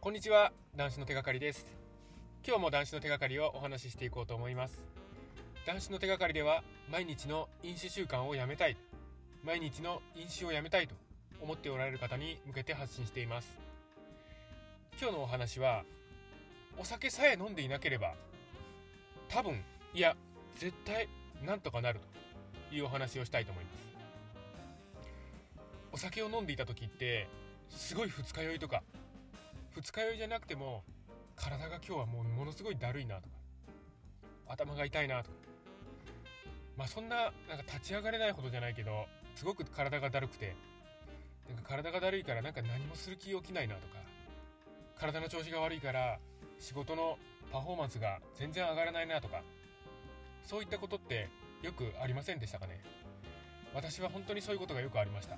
こんにちは男子の手がかりです。今日も男子の手がかりをお話ししていこうと思います。男子の手がかりでは毎日の飲酒習慣をやめたい。毎日の飲酒をやめたいと思っておられる方に向けて発信しています。今日のお話はお酒さえ飲んでいなければ多分いや絶対なんとかなるというお話をしたいと思います。お酒を飲んでいた時ってすごい二日酔いとか二日酔いじゃなくても体が今日はもうものすごいだるいなとか頭が痛いなとか。まあそんななんか立ち上がれないほどじゃないけどすごく体がだるくてなんか体がだるいからなんか何もする気起きないなとか体の調子が悪いから仕事のパフォーマンスが全然上がらないなとかそういったことってよくありませんでしたかね。私は本当にそういうことがよくありました。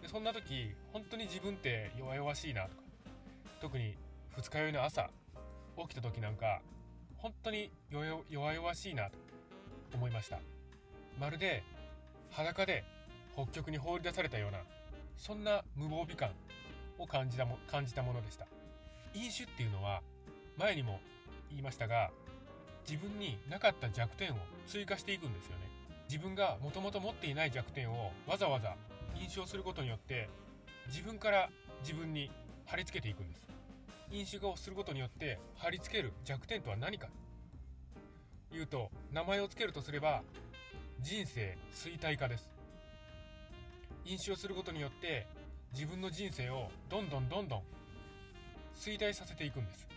でそんな時本当に自分って弱々しいなとか特に二日酔いの朝起きた時なんか本当に弱々しいなと思いました。まるで裸で北極に放り出されたようなそんな無防備感を感じたも感じたものでした。飲酒っていうのは前にも言いましたが自分になかった弱点を追加していくんですよね。自分がもともと持っていない弱点をわざわざ飲酒をすることによって自分から自分に貼り付けていくんです。飲酒をすることによって貼り付ける弱点とは何か。というと名前を付けるとすれば人生衰退化です。飲酒をすることによって自分の人生をどんどんどんどん衰退させていくんです。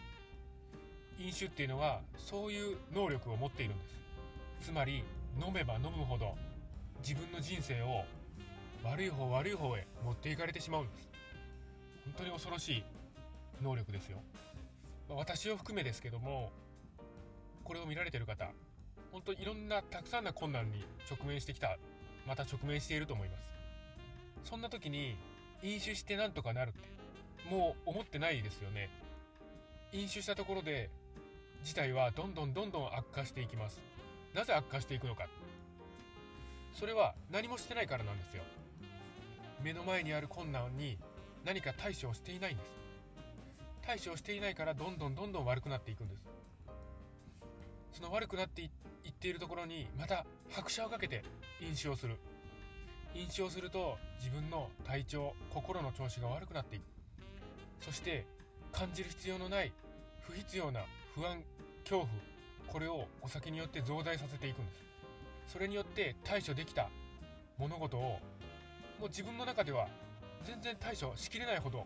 飲酒っていうのはそういう能力を持っているんです。つまり飲めば飲むほど自分の人生を悪い方悪い方へ持っていかれてしまうんです。本当に恐ろしい能力ですよ。ま私を含めですけどもこれを見られてる方本当にいろんなたくさんな困難に直面してきたまた直面していると思います。そんな時に飲酒してなんとかなるってもう思ってないですよね。飲酒したところで事態はどんどんどんどん悪化していきます。なぜ悪化していくのか。それは何もしてないからなんですよ。目の前にある困難に何か対処をしていないんです。対処をしていないからどんどんどんどん悪くなっていくんです。その悪くなっていっているところにまた拍車をかけて飲酒をする。飲酒をすると自分の体調心の調子が悪くなっていく。そして感じる必要のない不必要な不安恐怖これをお酒によって増大させていくんです。それによって対処できた物事をもう自分の中では全然対処しきれないほど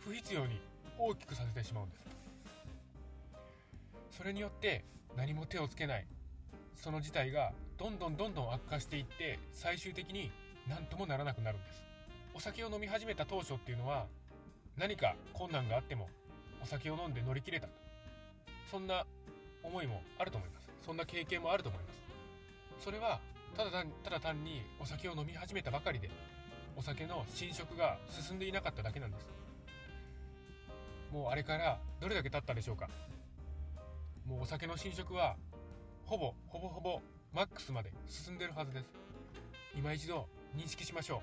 不必要に大きくさせてしまうんです。それによって何も手をつけない。その事態がどんどんどんどん悪化していって最終的に何ともならなくなるんです。お酒を飲み始めた当初っていうのは何か困難があってもお酒を飲んで乗り切れた。そんな思いもあると思います。そんな経験もあると思います。それはただただ単にお酒を飲み始めたばかりでお酒の侵食が進んでいなかっただけなんです。もうあれからどれだけ経ったでしょうか。もうお酒の侵食はほぼほぼほぼマックスまで進んでるはずです。今一度認識しましょ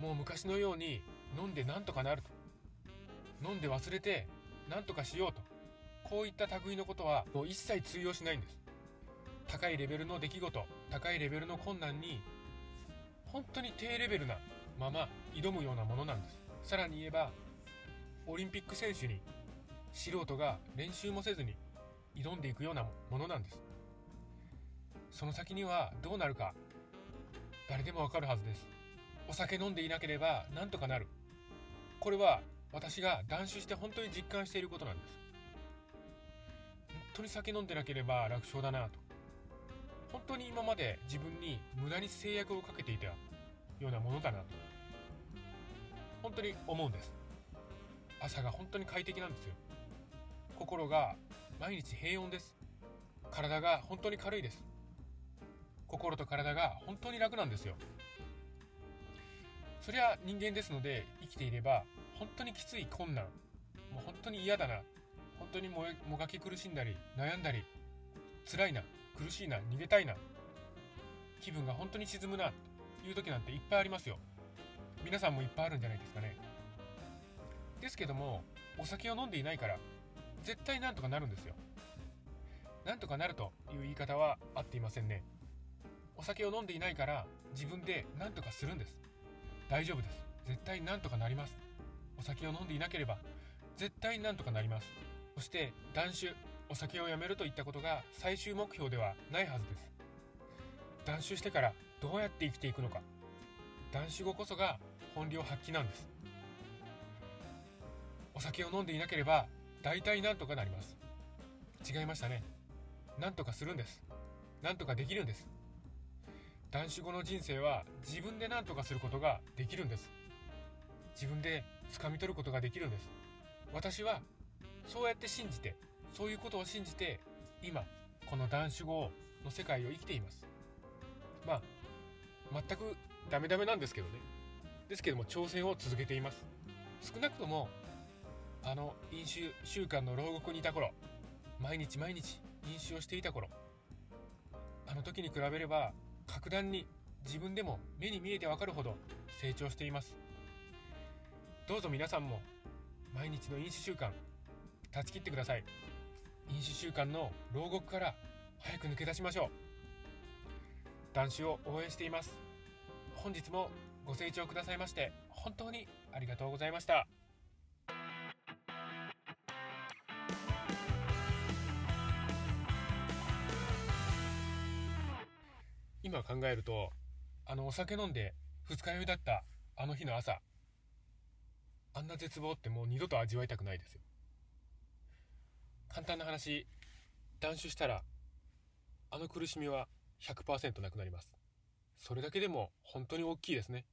う。もう昔のように飲んでなんとかなると。飲んで忘れてなんとかしようと。こういった類のことはもう一切通用しないんです。高いレベルの出来事高いレベルの困難に本当に低レベルなまま挑むようなものなんです。さらに言えばオリンピック選手に素人が練習もせずに挑んでいくようなものなんです。その先にはどうなるか誰でもわかるはずです。お酒飲んでいなければなんとかなる。これは私が断酒して本当に実感していることなんです。本当に酒飲んでなければ楽勝だなと。本当に今まで自分に無駄に制約をかけていたようなものだなと本当に思うんです。朝が本当に快適なんですよ。心が毎日平穏です。体が本当に軽いです。心と体が本当に楽なんですよ。そりゃ人間ですので生きていれば本当にきつい困難もう本当に嫌だな本当にもがき苦しんだり悩んだり辛いな。苦しいな逃げたいな。気分が本当に沈むなという時なんていっぱいありますよ。皆さんもいっぱいあるんじゃないですかね。ですけどもお酒を飲んでいないから絶対なんとかなるんですよ。なんとかなるという言い方は合っていませんね。お酒を飲んでいないから自分で何とかするんです。大丈夫です。絶対なんとかなります。お酒を飲んでいなければ絶対なんとかなります。そして断酒お酒をやめるといったことが最終目標ではないはずです。断酒してからどうやって生きていくのか。断酒後こそが本領発揮なんです。お酒を飲んでいなければ大体なんとかなります。違いましたね。なんとかするんです。なんとかできるんです。男子後の人生は自分で何とかすることができるんです。自分で掴み取ることができるんです。私はそうやって信じてそういうことを信じて今この男子語の世界を生きています。まあ全くダメダメなんですけどね。ですけども挑戦を続けています。少なくともあの飲酒習慣の牢獄にいた頃毎日毎日飲酒をしていた頃あの時に比べれば格段に自分でも目に見えてわかるほど成長しています。どうぞ皆さんも毎日の飲酒習慣断ち切ってください。飲酒習慣の牢獄から早く抜け出しましょう。男子を応援しています。本日もご清聴くださいまして本当にありがとうございました。今考えるとあのお酒飲んで二日酔いだったあの日の朝あんな絶望ってもう二度と味わいたくないですよ。簡単な話断酒したらあの苦しみは100%なくなります。それだけでも本当に大きいですね。